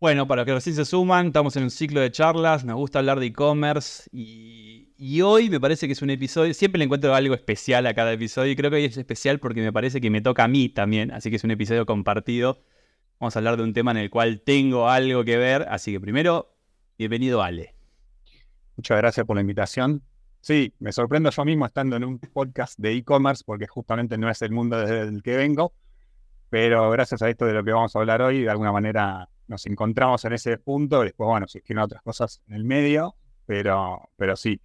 Bueno, para los que recién se suman, estamos en un ciclo de charlas, nos gusta hablar de e-commerce y, hoy me parece que es un episodio, siempre le encuentro algo especial a cada episodio y creo que hoy es especial porque me parece que me toca a mí también, así que es un episodio compartido. Vamos a hablar de un tema en el cual tengo algo que ver, así que primero, bienvenido Ale. Muchas gracias por la invitación. Sí, me sorprendo yo mismo estando en un podcast de e-commerce porque justamente no es el mundo desde el que vengo, pero gracias a esto de lo que vamos a hablar hoy, de alguna manera nos encontramos en ese punto, después, bueno, surgieron otras cosas en el medio, pero, pero sí,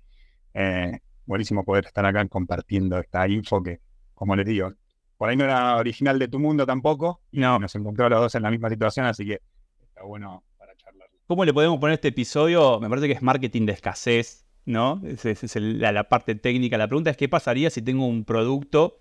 eh, buenísimo poder estar acá compartiendo esta info que, como les digo, por ahí no era original de tu mundo tampoco, y no. nos encontró los dos en la misma situación, así que está bueno para charlar. ¿Cómo le podemos poner este episodio? Me parece que es marketing de escasez, ¿no? Esa es, la, la parte técnica. La pregunta es, ¿qué pasaría si tengo un producto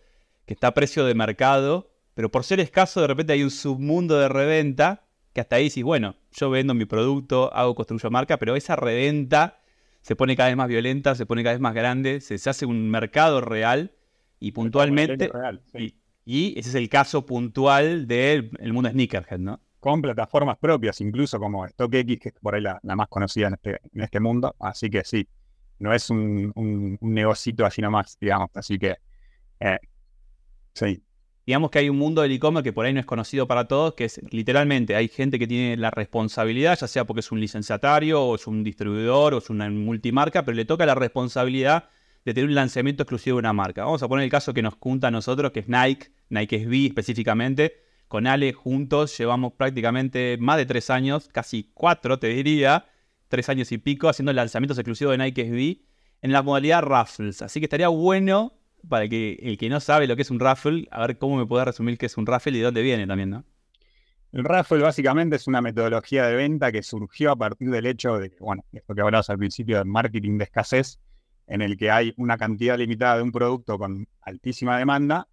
que está a precio de mercado, pero por ser escaso de repente hay un submundo de reventa que hasta ahí sí, bueno, yo vendo mi producto, hago, construyo marca, pero esa reventa se pone cada vez más violenta, se pone cada vez más grande, se, hace un mercado real y puntualmente... y, ese es el caso puntual del mundo sneakerhead, ¿no? Con plataformas propias, incluso como StockX, que es por ahí la, más conocida en este, en este mundo. Así que sí, no es un, un, negocito así nomás, digamos. Así que eh, sí, digamos que hay un mundo del e-commerce que por ahí no es conocido para todos, que es literalmente hay gente que tiene la responsabilidad, ya sea porque es un licenciatario o es un distribuidor o es una multimarca, pero le toca la responsabilidad de tener un lanzamiento exclusivo de una marca. Vamos a poner el caso que nos junta a nosotros, que es Nike, Nike SB específicamente. Con Ale juntos llevamos prácticamente más de tres años, casi cuatro te diría, tres años y pico, haciendo lanzamientos exclusivos de Nike SB en la modalidad Raffles. Así que estaría bueno para que el que no sabe lo que es un raffle, a ver cómo me puede resumir qué es un raffle y de dónde viene también, ¿no? El raffle básicamente es una metodología de venta que surgió a partir del hecho de que, bueno, esto que hablabas al principio de marketing de escasez, en el que hay una cantidad limitada de un producto con altísima demanda,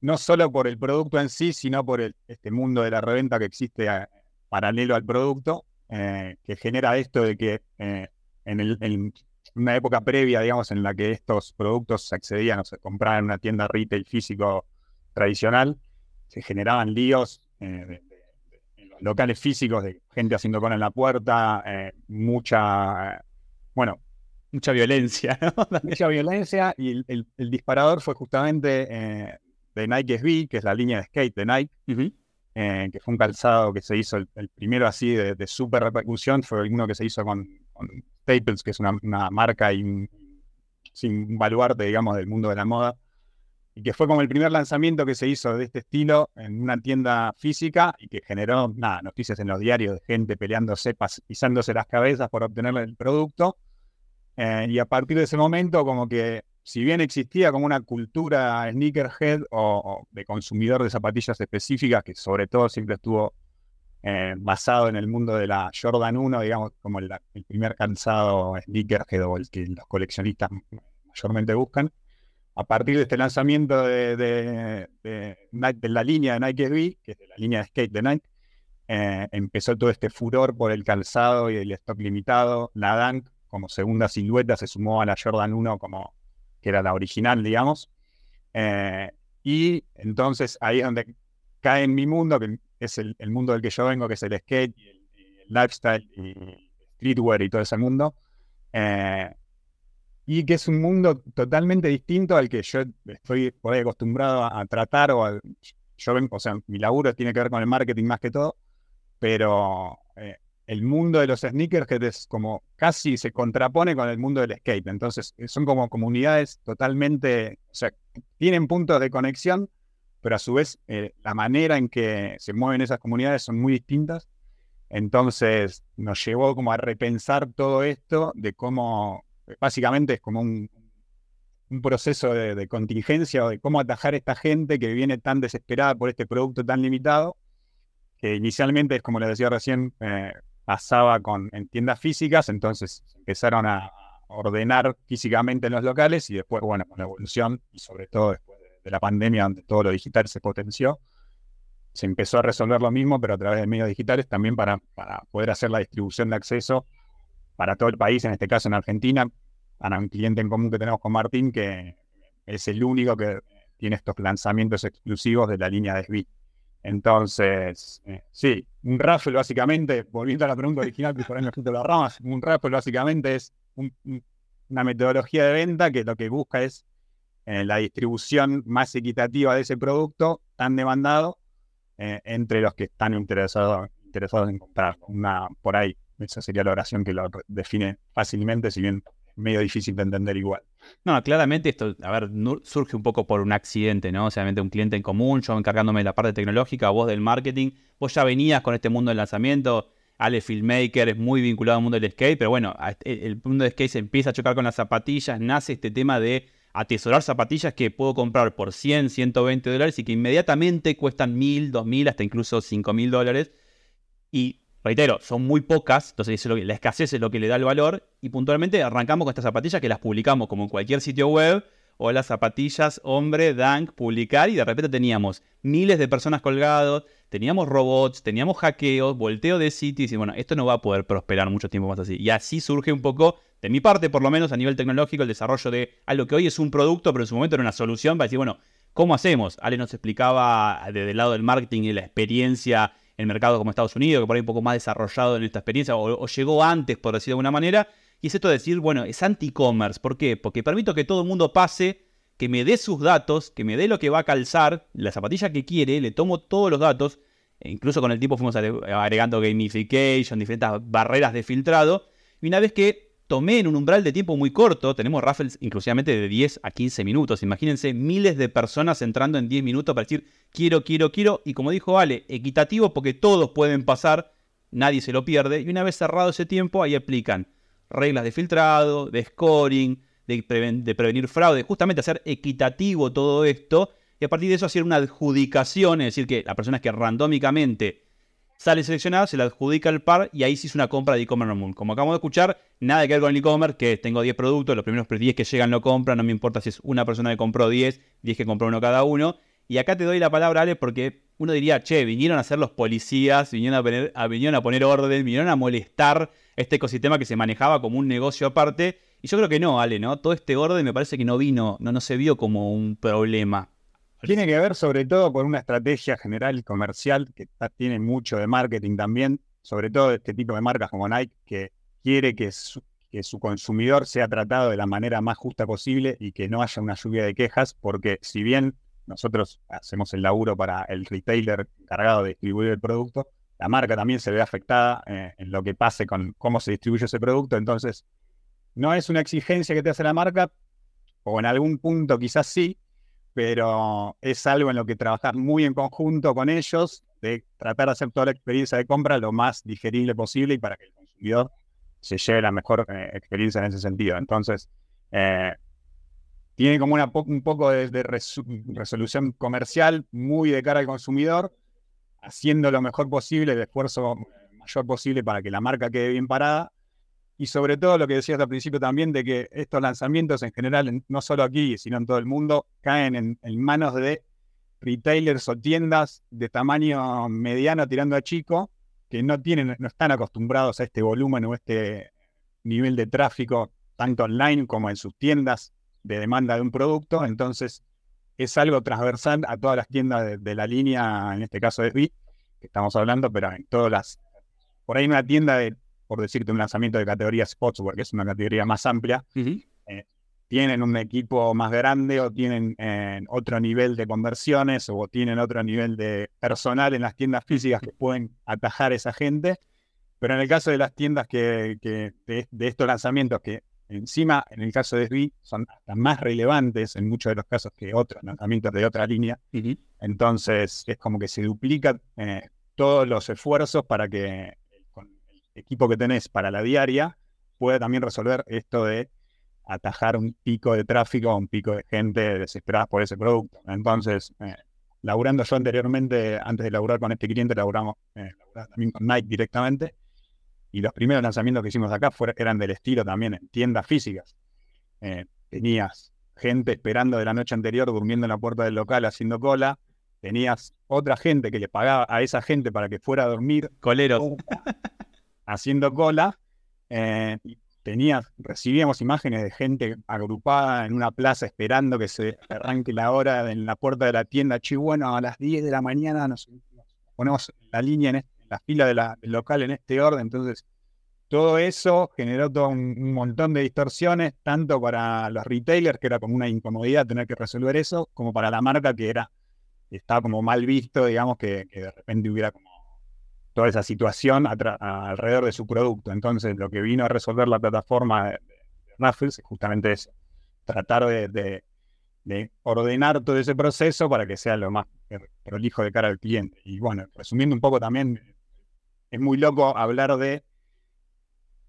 no solo por el producto en sí, sino por este mundo de la reventa que existe eh, paralelo al producto, eh, que genera esto de que eh, en, el, una época previa, digamos, en la que estos productos se accedían o se compraban en una tienda retail físico tradicional, se generaban líos eh, en los locales físicos de gente haciendo cola en la puerta, eh, mucha, bueno, mucha violencia, mucha violencia y el, disparador fue justamente eh, de Nike SB, que es la línea de skate de Nike, que fue un calzado que se hizo el, primero así de, de, super repercusión, fue uno que se hizo con Staples, que es una, marca sin baluarte, digamos, del mundo de la moda, y que fue como el primer lanzamiento que se hizo de este estilo en una tienda física y que generó, nada, noticias en los diarios de gente peleándose, pisándose las cabezas por obtener el producto. Eh, y a partir de ese momento, como que si bien existía como una cultura sneakerhead o, de consumidor de zapatillas específicas, que sobre todo siempre estuvo eh, basado en el mundo de la Jordan 1, digamos, como el, primer calzado sneakerhead o el que los coleccionistas mayormente buscan. A partir de este lanzamiento de, la línea de Nike SB, que es de la línea de skate de Nike, eh, empezó todo este furor por el calzado y el stock limitado. La Dunk, como segunda silueta, se sumó a la Jordan 1, como, que era la original, digamos. Eh, y entonces ahí es donde cae en mi mundo, que es el, mundo del que yo vengo, que es el skate y el, lifestyle y streetwear y todo ese mundo. Eh, y que es un mundo totalmente distinto al que yo estoy por ahí acostumbrado a, tratar o yo vengo, o sea, mi laburo tiene que ver con el marketing más que todo, pero eh, el mundo de los sneakers que es como casi se contrapone con el mundo del skate. Entonces, son como comunidades totalmente, o sea, tienen puntos de conexión, pero a su vez eh, la manera en que se mueven esas comunidades son muy distintas. Entonces nos llevó como a repensar todo esto de cómo, básicamente es como un, proceso de, contingencia o de cómo atajar a esta gente que viene tan desesperada por este producto tan limitado, que inicialmente, como les decía recién, eh, pasaba con, en tiendas físicas, entonces empezaron a ordenar físicamente en los locales y después, bueno, con la evolución y sobre todo después de la pandemia, donde todo lo digital se potenció, se empezó a resolver lo mismo, pero a través de medios digitales también para, para poder hacer la distribución de acceso para todo el país, en este caso en Argentina, para un cliente en común que tenemos con Martín, que es el único que tiene estos lanzamientos exclusivos de la línea de. Entonces, eh, sí, un raffle básicamente, volviendo a la pregunta original que por ahí me las ramas, un raffle básicamente es una metodología de venta que lo que busca es eh, la distribución más equitativa de ese producto tan demandado eh, entre los que están interesados, interesados en comprarlo. Una, por ahí, esa sería la oración que lo define fácilmente, si bien medio difícil de entender igual. No, claramente esto, a ver, surge un poco por un accidente, ¿no? O sea, un cliente en común, yo encargándome de la parte tecnológica, vos del marketing, vos ya venías con este mundo del lanzamiento, Ale Filmmaker es muy vinculado al mundo del skate, pero bueno, el mundo del skate se empieza a chocar con las zapatillas, nace este tema de atesorar zapatillas que puedo comprar por 100, 120 dólares y que inmediatamente cuestan 1000, 2000, hasta incluso 5000 dólares. Y reitero, son muy pocas, entonces la escasez es lo que le da el valor. Y puntualmente arrancamos con estas zapatillas que las publicamos como en cualquier sitio web. O las zapatillas hombre, Dank, publicar y de repente teníamos miles de personas colgados, teníamos robots, teníamos hackeos, volteo de sitios y bueno, esto no va a poder prosperar mucho tiempo más así. Y así surge un poco, de mi parte por lo menos a nivel tecnológico, el desarrollo de algo que hoy es un producto, pero en su momento era una solución para decir, bueno, ¿cómo hacemos? Ale nos explicaba desde el lado del marketing y la experiencia en mercados como Estados Unidos, que por ahí un poco más desarrollado en esta experiencia, o, llegó antes, por decirlo de alguna manera, y es esto de decir, bueno, es anti-commerce. ¿Por qué? Porque permito que todo el mundo pase, que me dé sus datos, que me dé lo que va a calzar, la zapatilla que quiere, le tomo todos los datos, e incluso con el tiempo fuimos agregando gamification, diferentes barreras de filtrado, y una vez que tomé en un umbral de tiempo muy corto, tenemos raffles inclusivamente de 10 a 15 minutos, imagínense miles de personas entrando en 10 minutos para decir quiero, quiero, quiero, y como dijo Ale, equitativo porque todos pueden pasar, nadie se lo pierde, y una vez cerrado ese tiempo ahí aplican reglas de filtrado, de scoring, de, prevenir fraude, justamente hacer equitativo todo esto, y a partir de eso hacer una adjudicación, es decir, que las personas que randómicamente sale seleccionado, se le adjudica el par y ahí sí es una compra de e-commerce normal. Como acabamos de escuchar, nada que ver con el e-commerce, que tengo 10 productos, los primeros 10 que llegan lo compran, no me importa si es una persona que compró 10, 10 que compró uno cada uno. Y acá te doy la palabra, Ale, porque uno diría, che, vinieron a ser los policías, vinieron a, poner, a, vinieron a poner orden, vinieron a molestar este ecosistema que se manejaba como un negocio aparte. Y yo creo que no, Ale, ¿no? Todo este orden me parece que no vino, no, no se vio como un problema. Tiene que ver sobre todo con una estrategia general comercial que tiene mucho de marketing también, sobre todo este tipo de marcas como Nike, que quiere que su, consumidor sea tratado de la manera más justa posible y que no haya una lluvia de quejas, porque si bien nosotros hacemos el laburo para el retailer encargado de distribuir el producto, la marca también se ve afectada eh, en lo que pase con cómo se distribuye ese producto. Entonces, no es una exigencia que te hace la marca, o en algún punto quizás sí, pero es algo en lo que trabajar muy en conjunto con ellos, de tratar de hacer toda la experiencia de compra lo más digerible posible y para que el consumidor se lleve la mejor eh, experiencia en ese sentido. Entonces, eh, tiene como una un poco de, resolución comercial muy de cara al consumidor, haciendo lo mejor posible, el esfuerzo mayor posible para que la marca quede bien parada, y sobre todo lo que decías al principio también de que estos lanzamientos en general, no solo aquí, sino en todo el mundo, caen en, manos de retailers o tiendas de tamaño mediano tirando a chico, que no tienen, no están acostumbrados a este volumen o este nivel de tráfico, tanto online como en sus tiendas de demanda de un producto. Entonces, es algo transversal a todas las tiendas de, la línea, en este caso de SBI, que estamos hablando, pero en todas las. Por ahí una tienda de por decirte, un lanzamiento de categoría Sportswear, que es una categoría más amplia, eh, tienen un equipo más grande o tienen eh, otro nivel de conversiones o tienen otro nivel de personal en las tiendas físicas que pueden atajar a esa gente. Pero en el caso de las tiendas que, de, estos lanzamientos, que encima en el caso de SBI son hasta más relevantes en muchos de los casos que otros lanzamientos de otra línea, entonces es como que se duplican eh, todos los esfuerzos para que equipo que tenés para la diaria puede también resolver esto de atajar un pico de tráfico, un pico de gente desesperada por ese producto. Entonces, eh, laburando yo anteriormente, antes de laburar con este cliente, laburamos eh, también con Nike directamente. Y los primeros lanzamientos que hicimos acá eran del estilo también en tiendas físicas. Eh, tenías gente esperando de la noche anterior, durmiendo en la puerta del local, haciendo cola. Tenías otra gente que le pagaba a esa gente para que fuera a dormir. Coleros. Haciendo cola. Eh, recibíamos imágenes de gente agrupada en una plaza esperando que se arranque la hora en la puerta de la tienda. Chi, bueno, a las 10 de la mañana nos, ponemos la línea en, la fila de la, del local en este orden. Entonces, todo eso generó todo un, montón de distorsiones, tanto para los retailers, que era como una incomodidad tener que resolver eso, como para la marca, que era estaba como mal visto, digamos, que, de repente hubiera como toda esa situación alrededor de su producto. Entonces, lo que vino a resolver la plataforma de, Raffles es justamente eso, tratar de, ordenar todo ese proceso para que sea lo más prolijo de cara al cliente. Y bueno, resumiendo un poco también, es muy loco hablar de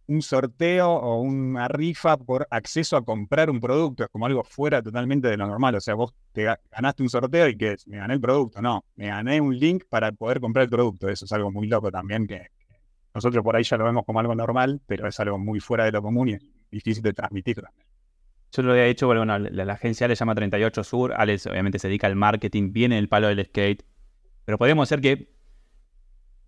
un sorteo o una rifa por acceso a comprar un producto. Es como algo fuera totalmente de lo normal. O sea, vos te ganaste un sorteo y que me gané el producto. No, me gané un link para poder comprar el producto. Eso es algo muy loco también que, nosotros por ahí ya lo vemos como algo normal, pero es algo muy fuera de lo común y es difícil de transmitir. Yo lo había hecho, bueno, la, agencia le llama 38 Sur, Alex obviamente se dedica al marketing, viene el palo del skate, pero podemos ser que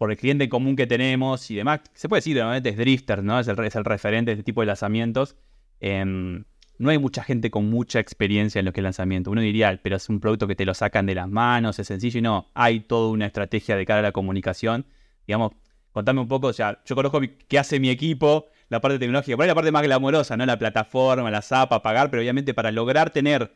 por el cliente común que tenemos y demás. Se puede decir, normalmente es drifter, ¿no? Es el, es el referente de este tipo de lanzamientos. Em, no hay mucha gente con mucha experiencia en lo que es lanzamiento. Uno diría, pero es un producto que te lo sacan de las manos, es sencillo y no. Hay toda una estrategia de cara a la comunicación. Digamos, contame un poco, o sea, yo conozco qué hace mi equipo, la parte tecnológica, por ahí la parte más glamorosa, ¿no? La plataforma, la zapa, pagar, pero obviamente para lograr tener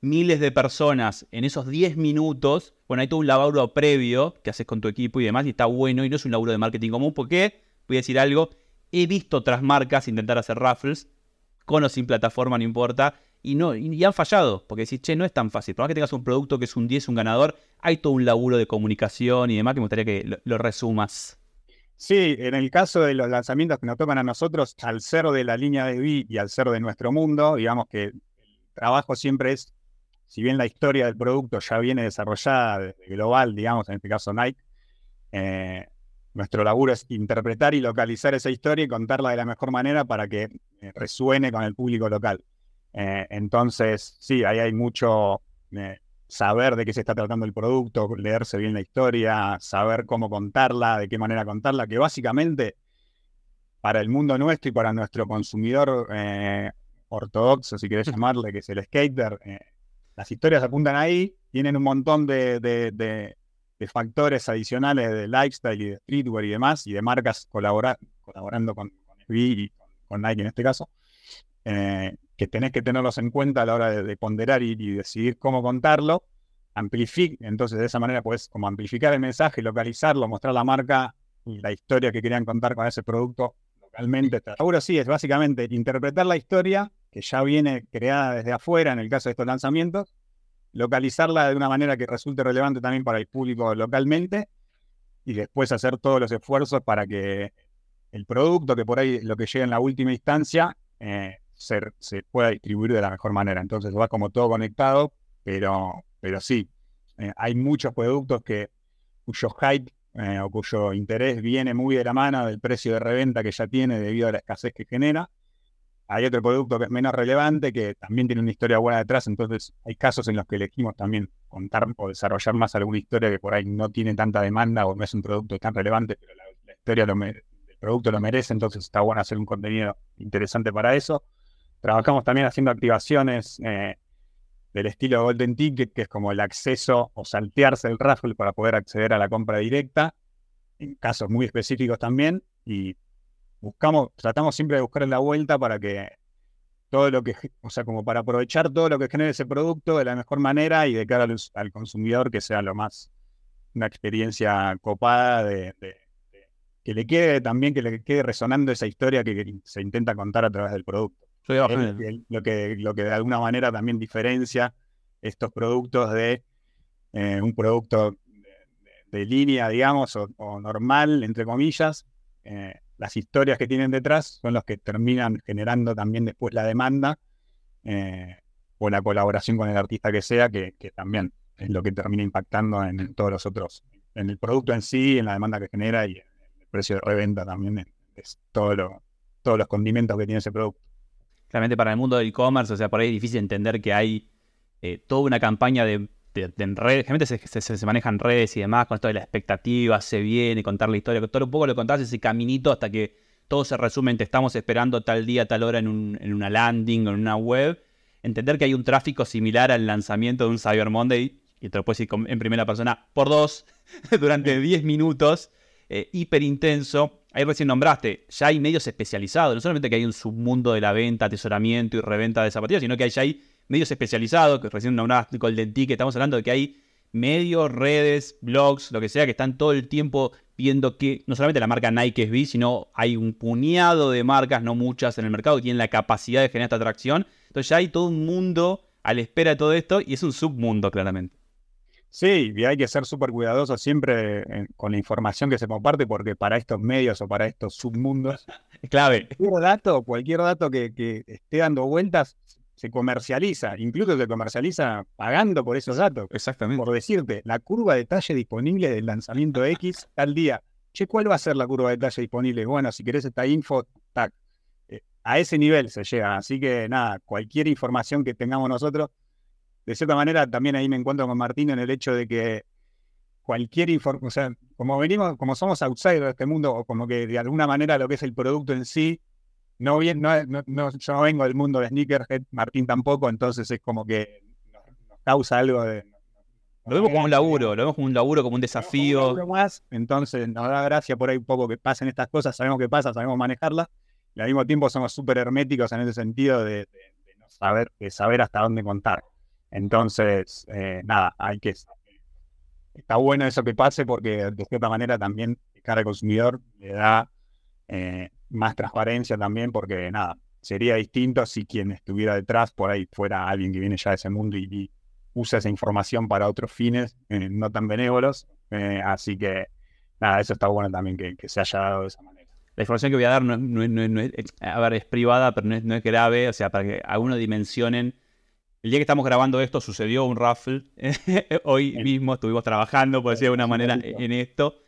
miles de personas en esos 10 minutos, bueno, hay todo un laburo previo que haces con tu equipo y demás, y está bueno, y no es un laburo de marketing común, porque, voy a decir algo, he visto otras marcas intentar hacer raffles, con o sin plataforma, no importa, y, no, y, han fallado, porque decís, che, no es tan fácil, por más que tengas un producto que es un 10, un ganador, hay todo un laburo de comunicación y demás que me gustaría que lo, resumas. Sí, en el caso de los lanzamientos que nos tocan a nosotros, al ser de la línea de Vi y al ser de nuestro mundo, digamos que el trabajo siempre es si bien la historia del producto ya viene desarrollada desde global, digamos, en este caso Nike, eh, nuestro laburo es interpretar y localizar esa historia y contarla de la mejor manera para que eh, resuene con el público local. Eh, entonces, sí, ahí hay mucho saber de qué se está tratando el producto, leerse bien la historia, saber cómo contarla, de qué manera contarla, que básicamente para el mundo nuestro y para nuestro consumidor ortodoxo, si querés llamarle, que es el skater, las historias apuntan ahí, tienen un montón de, factores adicionales de lifestyle y de streetwear y demás, y de marcas colaborando con, con y con, Nike en este caso, eh, que tenés que tenerlos en cuenta a la hora de, ponderar y, decidir cómo contarlo. Amplific, entonces de esa manera puedes como amplificar el mensaje, localizarlo, mostrar la marca y la historia que querían contar con ese producto localmente. Seguro sí, es básicamente interpretar la historia que ya viene creada desde afuera en el caso de estos lanzamientos, localizarla de una manera que resulte relevante también para el público localmente y después hacer todos los esfuerzos para que el producto, que por ahí lo que llega en la última instancia, eh, se, pueda distribuir de la mejor manera. Entonces va como todo conectado, pero, pero sí, eh, hay muchos productos que, cuyo hype eh, o cuyo interés viene muy de la mano del precio de reventa que ya tiene debido a la escasez que genera hay otro producto que es menos relevante, que también tiene una historia buena detrás, entonces hay casos en los que elegimos también contar o desarrollar más alguna historia que por ahí no tiene tanta demanda o no es un producto tan relevante, pero la, historia del producto lo merece, entonces está bueno hacer un contenido interesante para eso. Trabajamos también haciendo activaciones eh, del estilo Golden Ticket, que es como el acceso o saltearse el raffle para poder acceder a la compra directa, en casos muy específicos también, y buscamos, tratamos siempre de buscar la vuelta para que todo lo que, o sea, como para aprovechar todo lo que genere ese producto de la mejor manera y de cara al, consumidor que sea lo más, una experiencia copada de, que le quede también, que le quede resonando esa historia que, se intenta contar a través del producto. lo, que, lo que de alguna manera también diferencia estos productos de eh, un producto de, línea, digamos, o, normal, entre comillas, eh, las historias que tienen detrás son los que terminan generando también después la demanda eh, o la colaboración con el artista que sea, que, también es lo que termina impactando en, todos los otros, en el producto en sí, en la demanda que genera y en el precio de reventa también, es lo, todos los condimentos que tiene ese producto. Claramente para el mundo del e-commerce, o sea, por ahí es difícil entender que hay eh, toda una campaña de, en redes, generalmente se, se, manejan redes y demás, con esto de la expectativa, se viene, contar la historia, todo un poco lo contás ese caminito hasta que todo se resume en te estamos esperando tal día, tal hora en, un, en una landing o en una web. Entender que hay un tráfico similar al lanzamiento de un Cyber Monday, y te lo puedes decir en primera persona, por dos, durante 10 minutos, eh, hiper intenso. Ahí recién nombraste, ya hay medios especializados, no solamente que hay un submundo de la venta, atesoramiento y reventa de zapatillas, sino que ya hay medios especializados, que recién nombraste Golden Ticket, estamos hablando de que hay medios, redes, blogs, lo que sea, que están todo el tiempo viendo que no solamente la marca Nike es B, sino hay un puñado de marcas, no muchas, en el mercado que tienen la capacidad de generar esta atracción. Entonces ya hay todo un mundo a la espera de todo esto y es un submundo, claramente. Sí, y hay que ser súper cuidadoso siempre eh, con la información que se comparte, porque para estos medios o para estos submundos es clave. Cualquier dato, cualquier dato que, que esté dando vueltas se comercializa, incluso se comercializa pagando por esos datos. Exactamente. Por decirte, la curva de talle disponible del lanzamiento X tal día. Che, ¿cuál va a ser la curva de talle disponible? Bueno, si querés esta info, tac. Eh, a ese nivel se llega. Así que nada, cualquier información que tengamos nosotros, de cierta manera también ahí me encuentro con Martín en el hecho de que cualquier información, o sea, como venimos, como somos outsiders de este mundo, o como que de alguna manera lo que es el producto en sí, no, bien, no, no, yo no vengo del mundo de sneakerhead, Martín tampoco, entonces es como que nos, causa algo de... Lo vemos como un laburo, lo vemos como un laburo, como un desafío. más, entonces nos da gracia por ahí un poco que pasen estas cosas, sabemos qué pasa, sabemos manejarlas, y al mismo tiempo somos súper herméticos en ese sentido de, no saber, de saber hasta dónde contar. Entonces, eh, nada, hay que... Está bueno eso que pase porque de cierta manera también cara al consumidor le da eh, más transparencia también, porque nada, sería distinto si quien estuviera detrás por ahí fuera alguien que viene ya de ese mundo y, usa esa información para otros fines eh, no tan benévolos. Eh, así que nada, eso está bueno también que, se haya dado de esa manera. La información que voy a dar no, es, a ver, es privada, pero no es, no es grave, o sea, para que algunos dimensionen. El día que estamos grabando esto sucedió un raffle. Hoy mismo estuvimos trabajando, por decir de alguna manera, en esto.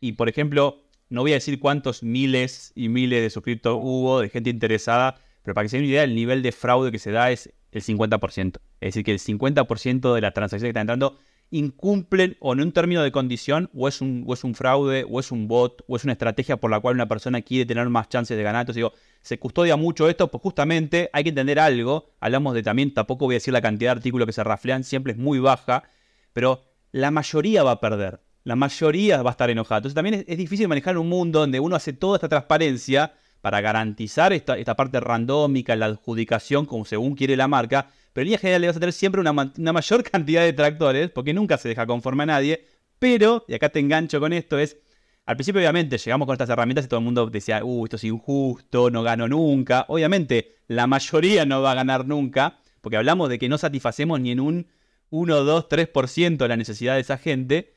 Y por ejemplo, no voy a decir cuántos miles y miles de suscriptores hubo, de gente interesada, pero para que se den una idea, el nivel de fraude que se da es el 50%. Es decir, que el 50% de las transacciones que están entrando incumplen o en un término de condición, o es, un, o es un fraude, o es un bot, o es una estrategia por la cual una persona quiere tener más chances de ganar. Entonces digo, se custodia mucho esto, pues justamente hay que entender algo. Hablamos de también, tampoco voy a decir la cantidad de artículos que se raflean, siempre es muy baja, pero la mayoría va a perder la mayoría va a estar enojada. Entonces también es, difícil manejar un mundo donde uno hace toda esta transparencia para garantizar esta, esta parte randómica, la adjudicación, como según quiere la marca, pero en línea general le vas a tener siempre una, mayor cantidad de tractores, porque nunca se deja conforme a nadie, pero, y acá te engancho con esto, es, al principio obviamente llegamos con estas herramientas y todo el mundo decía, uh, esto es injusto, no gano nunca. Obviamente la mayoría no va a ganar nunca, porque hablamos de que no satisfacemos ni en un 1, 2, 3% la necesidad de esa gente,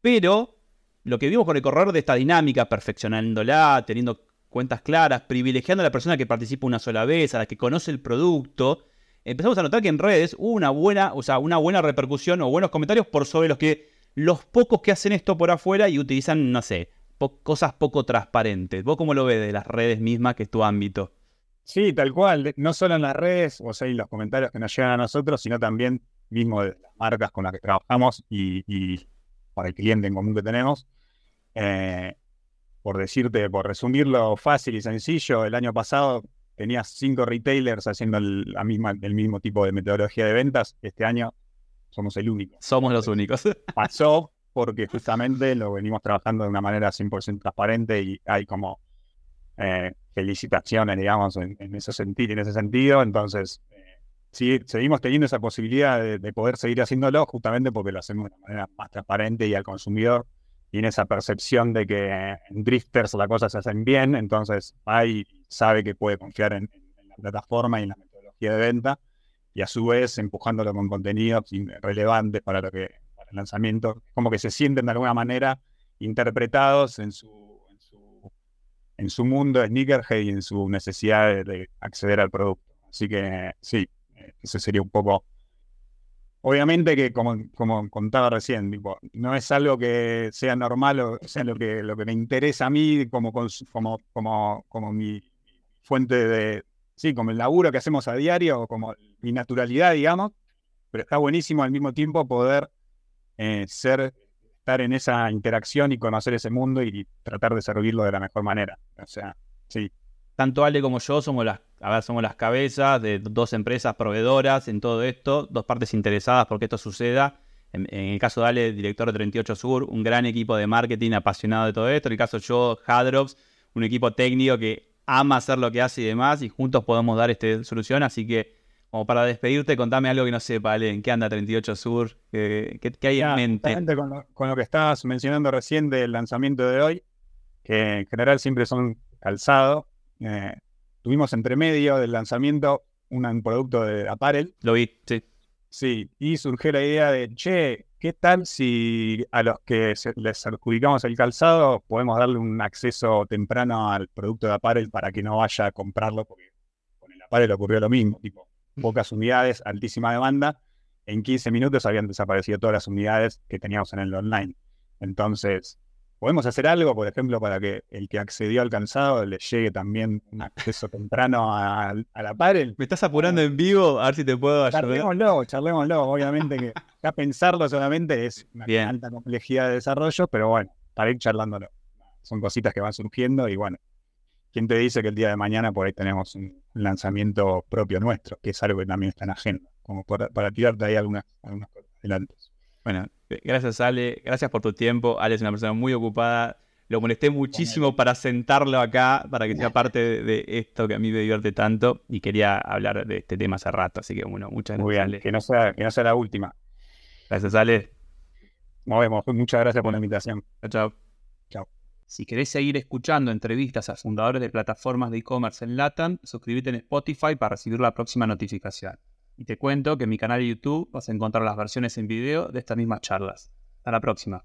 pero lo que vimos con el corredor de esta dinámica, perfeccionándola, teniendo cuentas claras, privilegiando a la persona que participa una sola vez, a la que conoce el producto, empezamos a notar que en redes hubo una buena, o sea, una buena repercusión o buenos comentarios por sobre los que los pocos que hacen esto por afuera y utilizan, no sé, cosas poco transparentes. ¿Vos cómo lo ves de las redes mismas, que es tu ámbito? Sí, tal cual. No solo en las redes, o sea, en los comentarios que nos llegan a nosotros, sino también mismo de las marcas con las que trabajamos y para el cliente en común que tenemos. Eh, por decirte, por resumirlo fácil y sencillo, el año pasado tenías cinco retailers haciendo el, la misma, el mismo tipo de metodología de ventas. Este año somos el único. Somos los únicos. Pasó porque justamente lo venimos trabajando de una manera 100% transparente y hay como eh, felicitaciones, digamos, en, ese sentido, en ese sentido. Entonces, sí, seguimos teniendo esa posibilidad de, poder seguir haciéndolo justamente porque lo hacemos de una manera más transparente y al consumidor tiene esa percepción de que en Drifters las cosas se hacen bien, entonces ahí sabe que puede confiar en, la plataforma y en la metodología de venta y a su vez empujándolo con contenidos relevantes para lo que para el lanzamiento, como que se sienten de alguna manera interpretados en su, en su, en su mundo de sneakerhead y en su necesidad de acceder al producto. Así que sí, ese sería un poco... Obviamente que, como, como contaba recién, tipo, no es algo que sea normal o sea lo que, lo que me interesa a mí como, como, como, como mi fuente de, sí, como el laburo que hacemos a diario, como mi naturalidad, digamos, pero está buenísimo al mismo tiempo poder eh, ser, estar en esa interacción y conocer ese mundo y tratar de servirlo de la mejor manera. O sea, sí. Tanto Ale como yo somos las, a ver, somos las cabezas de dos empresas proveedoras en todo esto, dos partes interesadas porque esto suceda. En, el caso de Ale, director de 38 Sur, un gran equipo de marketing apasionado de todo esto. En el caso yo, Hadrops, un equipo técnico que ama hacer lo que hace y demás, y juntos podemos dar esta solución. Así que, como para despedirte, contame algo que no sepa, Ale, ¿en qué anda 38 Sur? ¿Qué, hay en mente? Con lo, con lo que estabas mencionando recién del lanzamiento de hoy, que en general siempre son calzados. Eh, tuvimos entre medio del lanzamiento un producto de apparel. Lo vi, sí. Sí, y surgió la idea de, che, ¿qué tal si a los que les adjudicamos el calzado podemos darle un acceso temprano al producto de Apparel para que no vaya a comprarlo? Porque con el Apparel ocurrió lo mismo, tipo, pocas unidades, altísima demanda. En 15 minutos habían desaparecido todas las unidades que teníamos en el online. Entonces, ¿Podemos hacer algo, por ejemplo, para que el que accedió al cansado le llegue también un acceso temprano a, la Parel? ¿Me estás apurando en vivo? A ver si te puedo ayudar. Charlémoslo, charlémoslo. Obviamente que ya pensarlo solamente es una alta complejidad de desarrollo, pero bueno, para ir charlándolo. Son cositas que van surgiendo y bueno, ¿quién te dice que el día de mañana por ahí tenemos un lanzamiento propio nuestro, que es algo que también está en agenda, como para, tirarte ahí algunas, algunas cosas adelante. Bueno, gracias Ale, gracias por tu tiempo. Ale es una persona muy ocupada. Lo molesté muchísimo para sentarlo acá, para que sea parte de esto que a mí me divierte tanto y quería hablar de este tema hace rato. Así que bueno, muchas gracias. Ale. Que no sea, que no sea la última. Gracias Ale. Nos vemos. Muchas gracias por la invitación. Chao, chao. Chao. Si querés seguir escuchando entrevistas a fundadores de plataformas de e-commerce en LATAM, suscríbete en Spotify para recibir la próxima notificación. Y te cuento que en mi canal de YouTube vas a encontrar las versiones en video de estas mismas charlas. Hasta la próxima.